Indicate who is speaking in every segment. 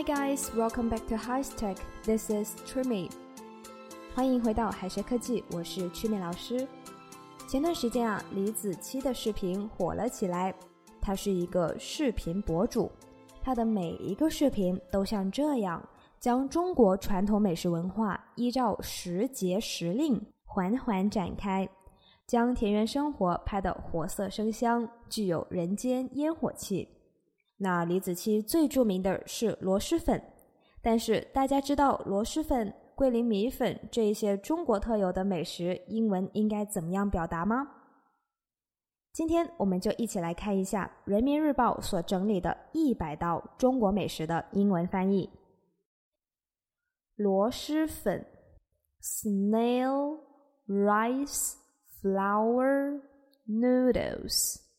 Speaker 1: Hi guys, welcome back to High Tech. This is Trimi. 欢迎回到海学科技，我是曲美老师。前段时间啊，李子柒的视频火了起来。他是一个视频博主，他的每一个视频都像这样，将中国传统美食文化依照时节时令缓缓展开，将田园生活拍得活色生香，具有人间烟火气。那李子柒最著名的是螺蛳粉，但是大家知道螺蛳粉、桂林米粉这一些中国特有的美食英文应该怎么样表达吗？今天我们就一起来看一下《人民日报》所整理的一百道中国美食的英文翻译。螺蛳粉 （Snail Rice Flour Noodles）。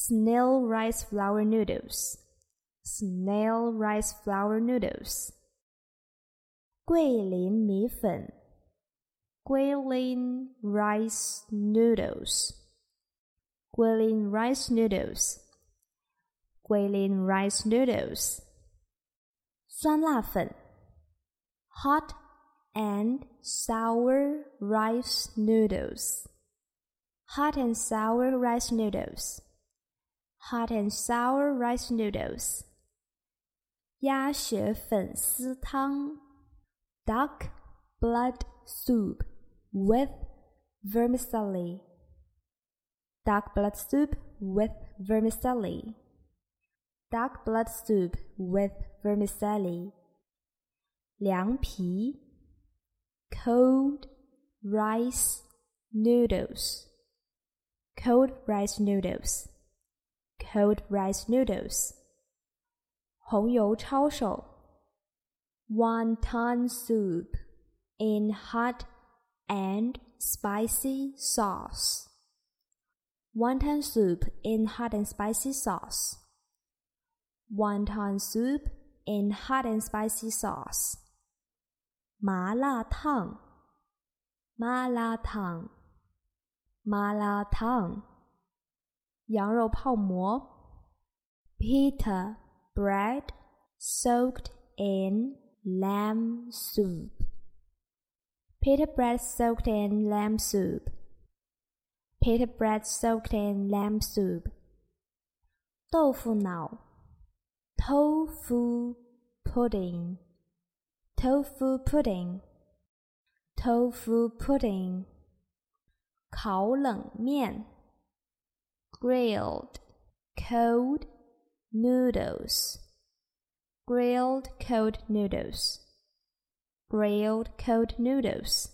Speaker 1: Snail Rice Flour Noodles。Snail Rice Flour Noodles。桂林米粉 （Guilin Rice Noodles）。Guilin rice noodles, Guilin rice noodles，酸辣粉，hot and sour rice noodles, hot and sour rice noodles, hot and sour rice noodles，鸭血粉丝汤，duck blood soup with vermicelli。Dark blood soup with vermicelli. Dark blood soup with vermicelli. 凉皮 cold rice noodles. Cold rice noodles. Cold rice noodles. 红油抄手 wonton soup in hot and spicy sauce wonton soup in hot and spicy sauce. Wonton soup in hot and spicy sauce. 麻辣烫，麻辣烫，麻辣烫。 羊肉泡馍，pita bread soaked in lamb soup. Pita bread soaked in lamb soup pita bread soaked in lamb soup. 豆腐脑 tofu pudding tofu pudding tofu pudding 烤冷面 grilled cold noodles grilled cold noodles grilled cold noodles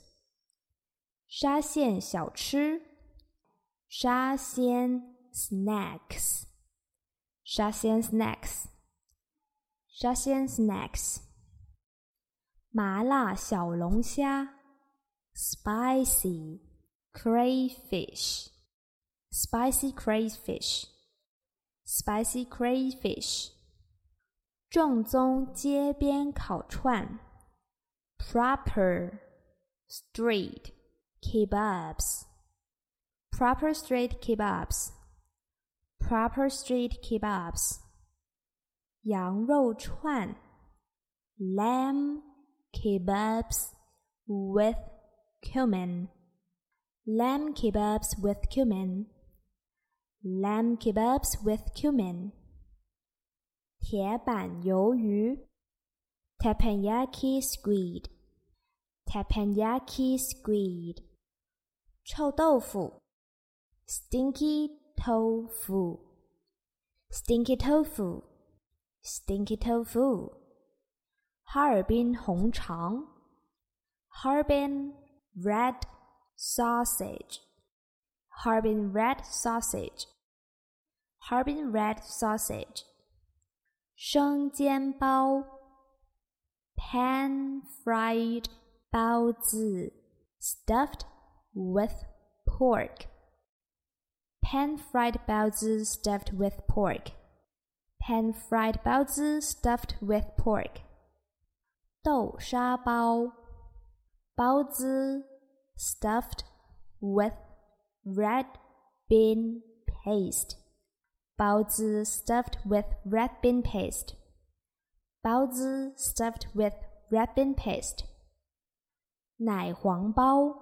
Speaker 1: 沙县小吃沙县 snacks，沙县 snacks，沙县 snacks，麻辣小龙虾，spicy crayfish，spicy crayfish，spicy crayfish，正宗街边烤串，proper street kebabs。proper street kebabs, proper street kebabs, 羊肉串 lamb kebabs with cumin, lamb kebabs with cumin, lamb kebabs with cumin, 铁板鱿鱼 teppanyaki squid, teppanyaki squid, 臭豆腐 stinky tofu, stinky tofu, stinky tofu. Harbin Harbin Harbin red sausage, Harbin red sausage, Harbin red sausage. 生煎包 pan fried 包子 stuffed with pork pan-fried 包子 stuffed with pork. Pan-fried 包子 stuffed with pork. 豆沙包包子 stuffed with red bean paste. 包子 stuffed with red bean paste. 包子 stuffed with red bean paste. 奶黄包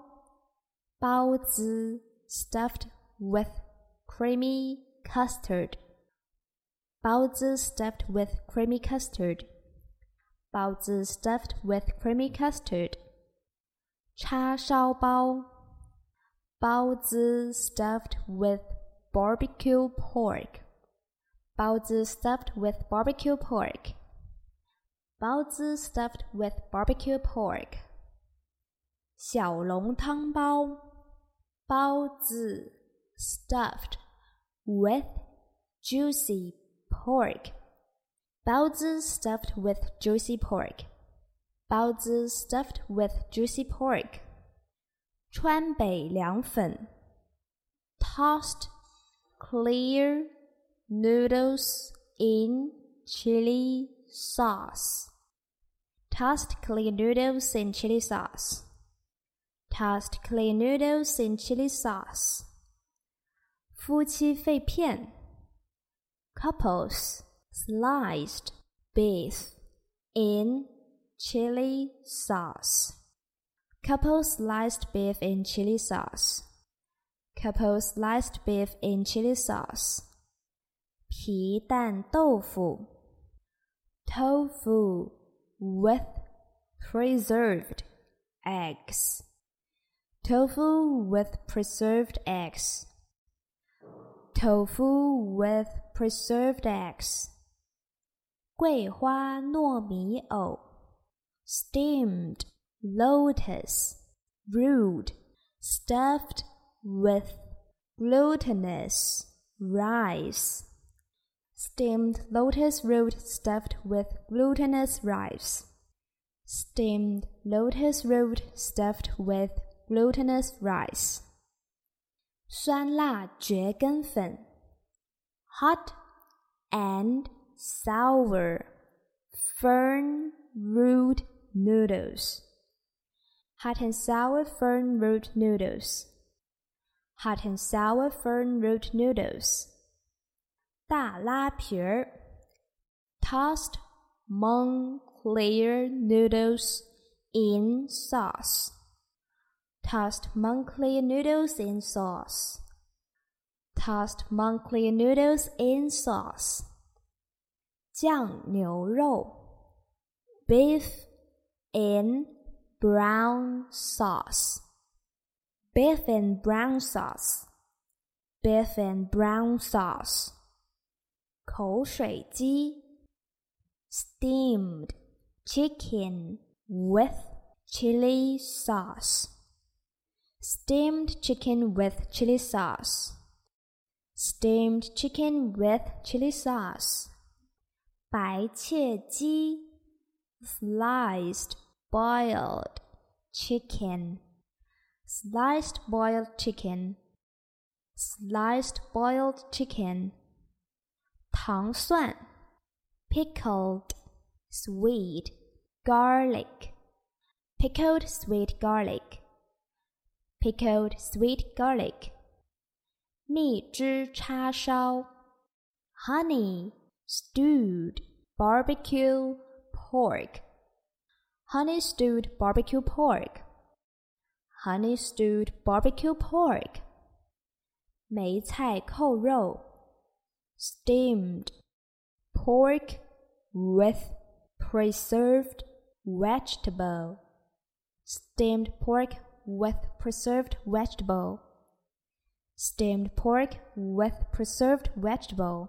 Speaker 1: 包子 stuffed with creamy custard. 包子 stuffed with creamy custard. 包子 stuffed with creamy custard. 叉烧包包子 stuffed with barbecue pork. 包子 stuffed with barbecue pork. 包子 stuffed with barbecue pork. 小笼汤包包子 stuffed with juicy pork. 包子 stuffed with juicy pork. 包子 stuffed with juicy pork. 川北凉粉 tossed clear noodles in chili sauce. Tossed clear noodles in chili sauce. Tossed clear noodles in chili sauce. 夫妻肺片 couples sliced beef in chili sauce. Couple sliced beef in chili sauce. Couple sliced beef in chili sauce. 皮蛋豆腐 tofu with preserved eggs. Tofu with preserved eggs. Tofu with preserved eggs. 桂花糯米藕 steamed lotus root stuffed with glutinous rice steamed lotus root stuffed with glutinous rice steamed lotus root stuffed with glutinous rice 酸辣蕨根粉 hot and sour fern root noodles hot and sour fern root noodles hot and sour fern root noodles 大拉皮儿 tossed Montclair noodles in sauce tossed Montclair noodles in sauce tossed Montclair noodles in sauce 酱牛肉 beef in brown sauce beef in brown sauce beef in brown sauce 口水鸡 steamed chicken with chili sauce steamed chicken with chili sauce steamed chicken with chili sauce 白切鸡 sliced boiled chicken sliced boiled chicken sliced boiled chicken 糖蒜 pickled sweet garlic pickled sweet garlic pickled sweet garlic 蜜汁叉烧 honey stewed barbecue pork honey stewed barbecue pork honey stewed barbecue pork 梅菜扣肉 steamed pork with preserved vegetable steamed pork with preserved vegetable steamed pork with preserved vegetable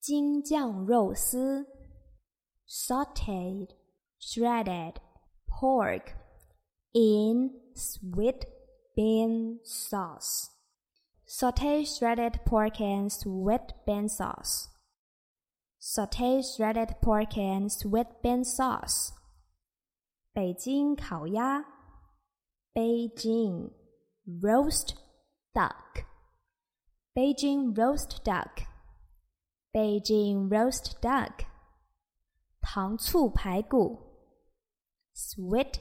Speaker 1: 京酱肉丝 sauteed shredded pork in sweet bean sauce Saute shredded pork and sweet bean sauce. Saute shredded pork and sweet bean sauce. 北京烤鸭 Beijing roast duck. Beijing roast duck. Beijing roast duck. 糖醋排骨 Sweet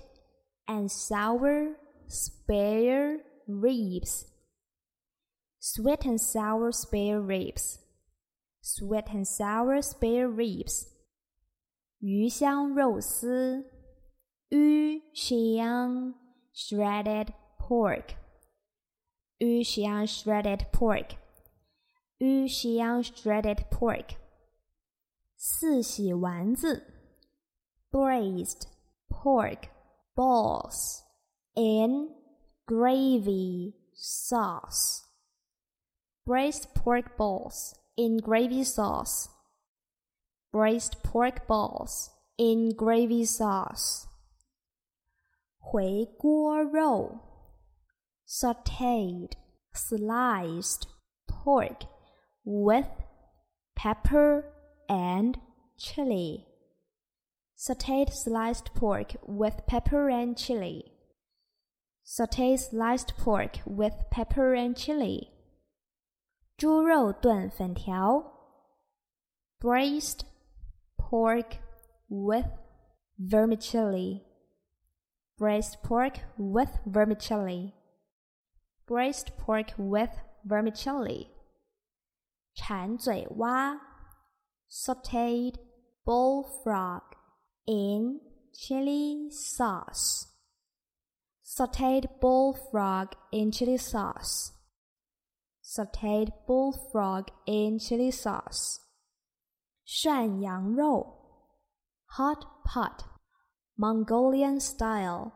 Speaker 1: and sour spare ribs sweet and sour spare ribs, sweet and sour spare ribs, 鱼香肉丝，鱼香 shredded pork，鱼香 shredded pork，鱼香 shredded pork。四喜丸子，braised pork balls in gravy sauce. Braised pork balls in gravy sauce. Braised pork balls in gravy sauce. 回锅肉 sauteed sliced pork with pepper and chili. Sauteed sliced pork with pepper and chili. Sauteed sliced pork with pepper and chili. 猪肉炖粉条，braised pork with vermicelli. Braised pork with vermicelli. Braised pork with vermicelli. 馋嘴蛙，sauteed bullfrog in chili sauce. Sauteed bullfrog in chili sauce. Sauteed bullfrog in chili sauce. 涮羊肉，hot pot, Mongolian style.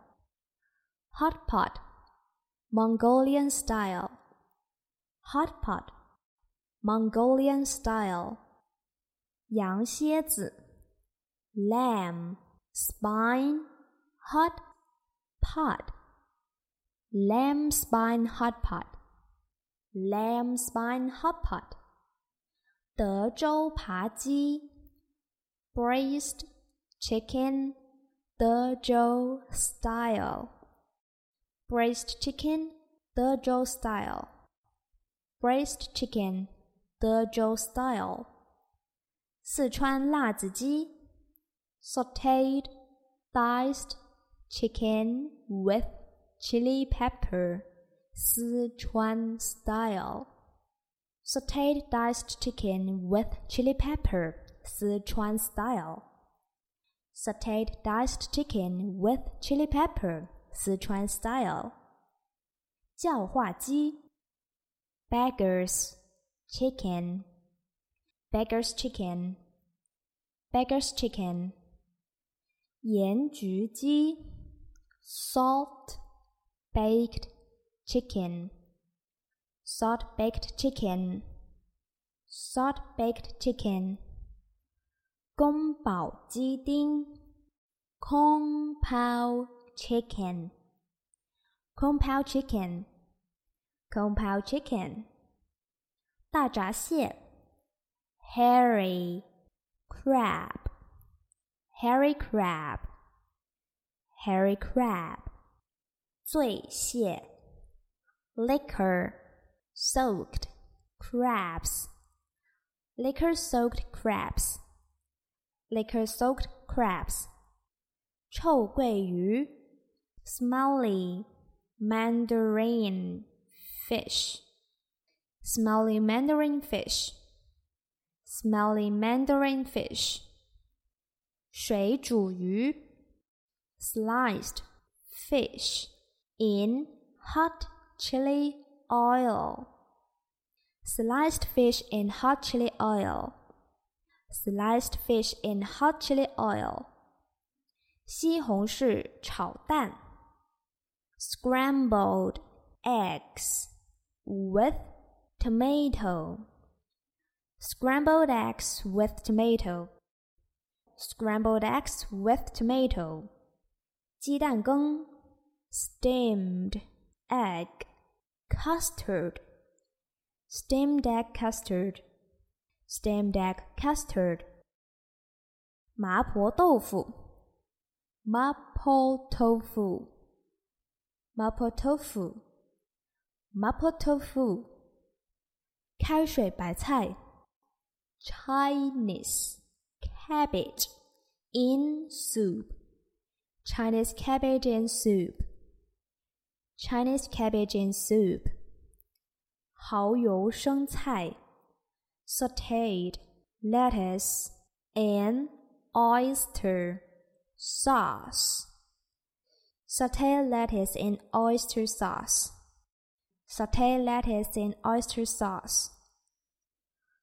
Speaker 1: Hot pot, Mongolian style. Hot pot, Mongolian style. 羊蝎子，lamb, spine, hot pot lamb spine hot pot, lamb spine hot pot. 德州扒鸡，braised chicken, 德州 style, braised chicken, 德州 style, braised chicken, 德州 style. 四川辣子鸡，sautéed, diced chicken with chili pepper, Sichuan style. Sauteed diced chicken with chili pepper, Sichuan style. Sauteed diced chicken with chili pepper, Sichuan style. 叫化鸡 beggars chicken beggars chicken beggars chicken 盐焗鸡 salt baked chicken, salt baked chicken, salt baked chicken. 宫保鸡丁，Kung Pao chicken, pao chicken, Kung Pao chicken. 大闸蟹，hairy crab, hairy crab, hairy crab. 醉蟹。，liquor soaked crabs, liquor soaked crabs, liquor soaked crabs，臭鳜鱼，smelly mandarin fish, smelly mandarin fish, smelly mandarin fish，水煮鱼，sliced fish in hot chili oil. Sliced fish in hot chili oil. Sliced fish in hot chili oil. 西红柿炒蛋 scrambled eggs with tomato scrambled eggs with tomato scrambled eggs with tomato 鸡蛋羹 steamed egg custard steamed egg custard steamed egg custard 麻婆豆腐 mapo tofu mapo tofu mapo tofu 开水白菜 Chinese cabbage in soup Chinese cabbage in soup Chinese cabbage and soup. 蚝油生菜 sauteed lettuce and oyster sauce. Saute lettuce in oyster sauce. Saute lettuce in oyster sauce.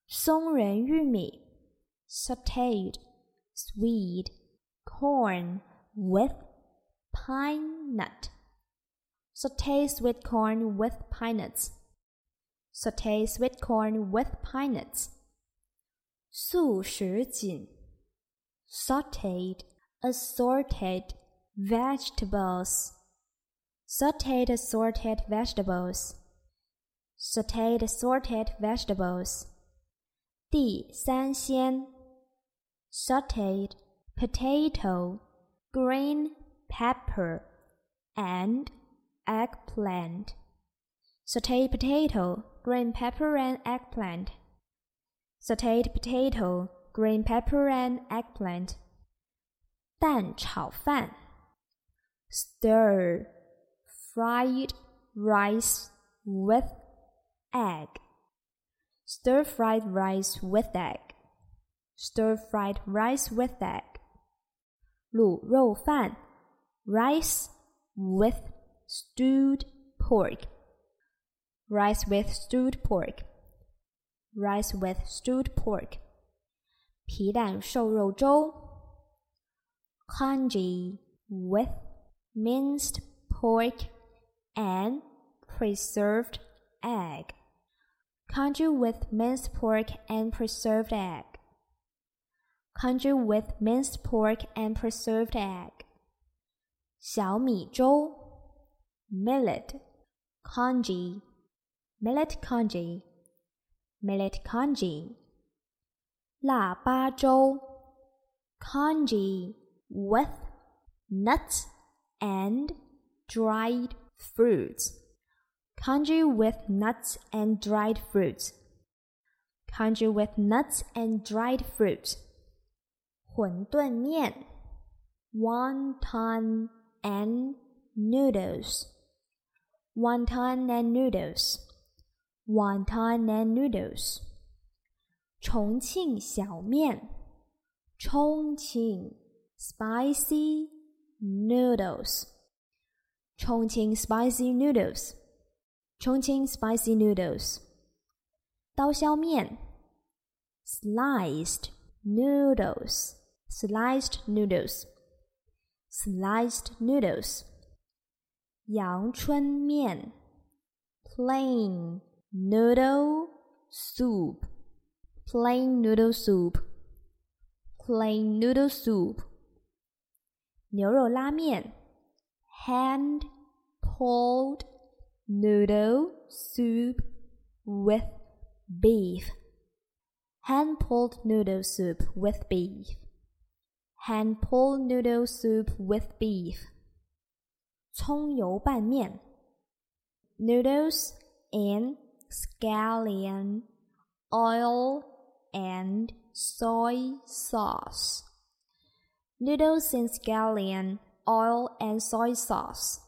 Speaker 1: 松仁玉米 sauteed sweet corn with pine nut. Saute sweet corn with pine nuts. Saute sweet corn with pine nuts. 素什锦 sauteed assorted vegetables sauteed assorted vegetables sauteed assorted vegetables 地三鲜 sauteed potato green pepper and eggplant sauteed potato green pepper and eggplant sauteed potato green pepper and eggplant 蛋炒饭 stir fried rice with egg stir fried rice with egg stir fried rice with egg 卤肉饭 rice with stewed pork rice with stewed pork rice with stewed pork 皮蛋瘦肉粥，congee with minced pork and preserved egg. Congee with minced pork and preserved egg. Congee with minced pork and preserved egg. 小米粥 ，millet congee, millet congee, millet congee. 腊八粥，congee with nuts and dried fruits. Congee with nuts and dried fruits. Congee with nuts and dried fruits. 馄饨面，wonton and noodles. Wonton and noodles. Wonton and noodles. 重庆小面，重庆 spicy noodles，重庆 spicy noodles，重庆 spicy noodles，刀削面，sliced noodles，sliced noodles，sliced noodles， 阳春面，plain noodle soup。plain noodle soup, plain noodle soup. 牛肉拉面 hand pulled noodle soup with beef. Hand pulled noodle soup with beef. Hand pulled noodle soup with beef. 葱油拌面 noodles in scallion oil and soy sauce. Noodles in scallion, oil and soy sauce.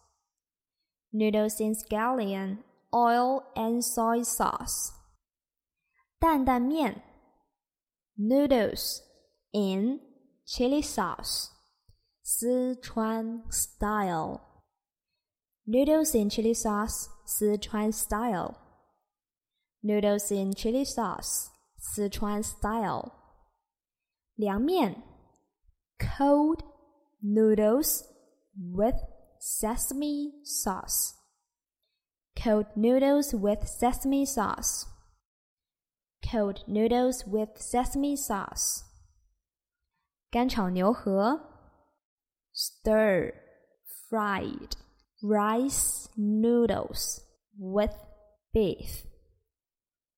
Speaker 1: Noodles in scallion, oil and soy sauce. 担担面 noodles in chili sauce. Sichuan style. Noodles in chili sauce, Sichuan style. Noodles in chili sauce. Sichuan style. 凉面 cold noodles with sesame sauce. Cold noodles with sesame sauce. Cold noodles with sesame sauce. 干炒牛河 stir fried rice noodles with beef.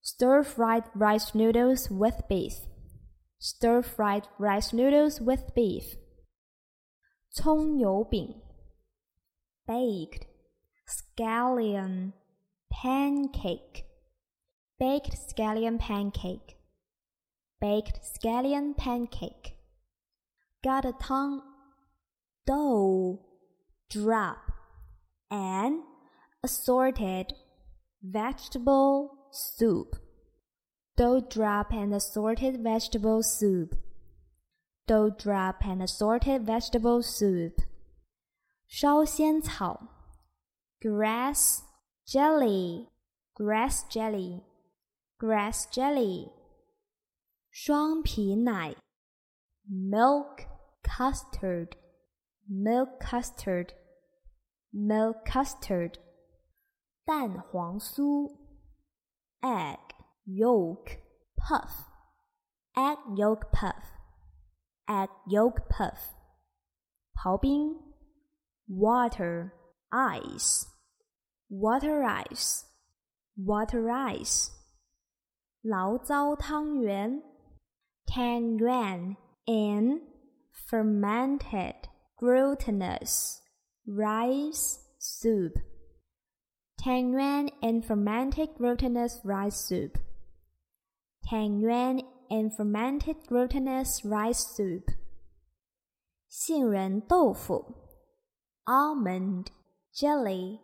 Speaker 1: Stir-fried rice noodles with beef. Stir-fried rice noodles with beef. 葱油饼 baked scallion pancake baked scallion pancake baked scallion pancake got a tongue dough drop and assorted vegetable soup, dough drop and assorted vegetable soup, dough drop and assorted vegetable soup. 烧仙草 grass jelly grass jelly grass jelly 双皮奶 milk custard milk custard milk custard 蛋黄酥 egg yolk puff egg yolk puff egg yolk puff 刨冰 water ice water ice water ice 醪糟汤圆 tan yuan in fermented glutinous rice soup Tang yuan and fermented glutinous rice soup. Tang yuan and fermented glutinous rice soup. 杏仁豆腐 almond jelly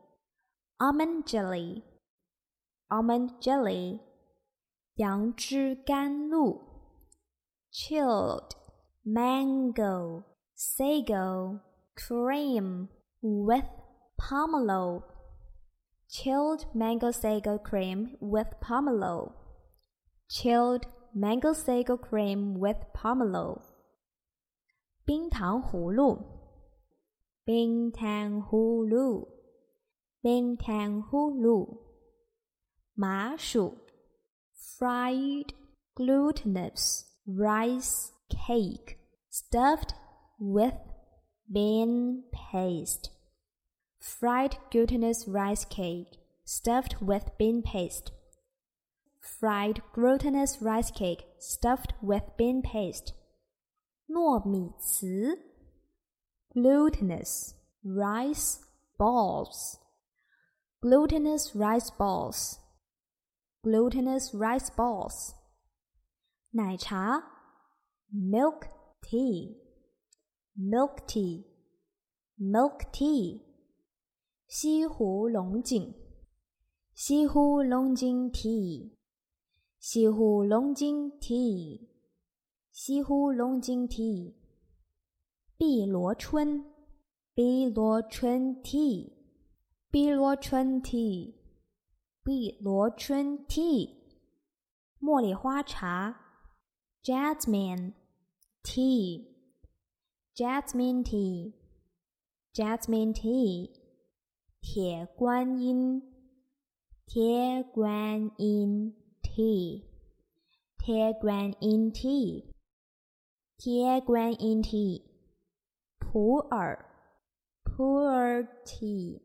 Speaker 1: almond jelly almond jelly 杨枝甘露 chilled mango sago cream with pomelo chilled mango sago cream with pomelo chilled mango sago cream with pomelo 冰糖葫芦冰糖葫芦冰糖葫芦麻薯 fried glutinous rice cake stuffed with bean paste fried glutinous rice cake stuffed with bean paste. Fried glutinous rice cake stuffed with bean paste. 糯米糍 glutinous rice balls. Glutinous rice balls. Glutinous rice balls. 奶茶 milk tea. Milk tea. Milk tea. 西湖龙井，西湖龙井 tea，西湖龙井 tea，西湖龙井 tea。碧螺春，碧螺春 tea，碧螺春 tea，碧螺春 tea。茉莉花茶，jasmine tea，jasmine Jasmine tea，jasmine tea。铁观音，铁观音 tea，铁观音 tea，铁观音 tea，普洱，普洱 tea，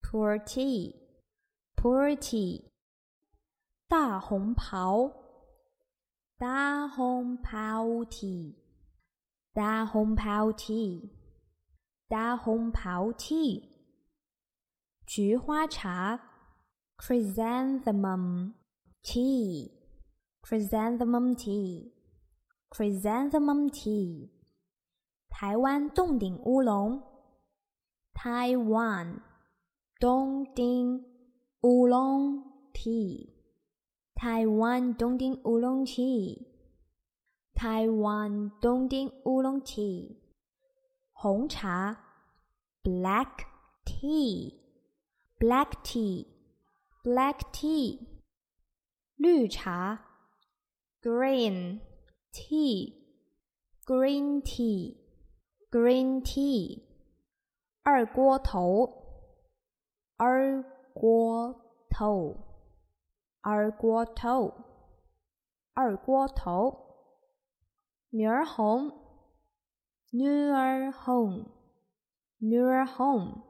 Speaker 1: 普洱 tea，普洱 tea，大红袍，大红袍 tea，大红袍 tea，大红袍 tea。菊花茶，chrysanthemum tea，chrysanthemum tea，chrysanthemum tea，台湾洞顶乌龙，Taiwan 洞顶乌龙 tea，Taiwan 洞顶乌龙 tea，Taiwan 洞顶乌龙 tea，红茶，black tea。black tea, black tea. 绿茶 green tea, green tea, green tea. 二锅头二锅头二锅头二锅头。女儿红女儿红女儿红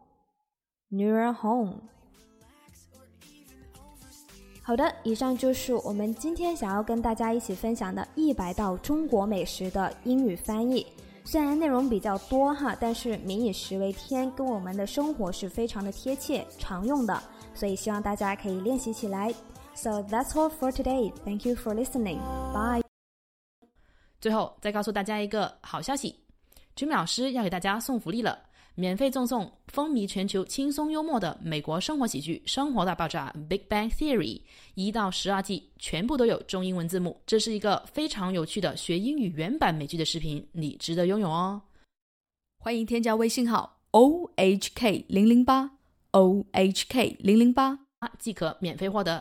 Speaker 1: Newer home。好的，以上就是我们今天想要跟大家一起分享的一百道中国美食的英语翻译。虽然内容比较多哈，但是民以食为天，跟我们的生活是非常的贴切、常用的，所以希望大家可以练习起来。So that's all for today. Thank you for listening. Bye.
Speaker 2: 最后再告诉大家一个好消息，君美老师要给大家送福利了。免费赠送风靡全球、轻松幽默的美国生活喜剧《生活大爆炸》（Big Bang Theory） 一到十二季，全部都有中英文字幕。这是一个非常有趣的学英语原版美剧的视频，你值得拥有哦！
Speaker 3: 欢迎添加微信号 o h k 零零八 o h k 零零八，
Speaker 2: 即可免费获得，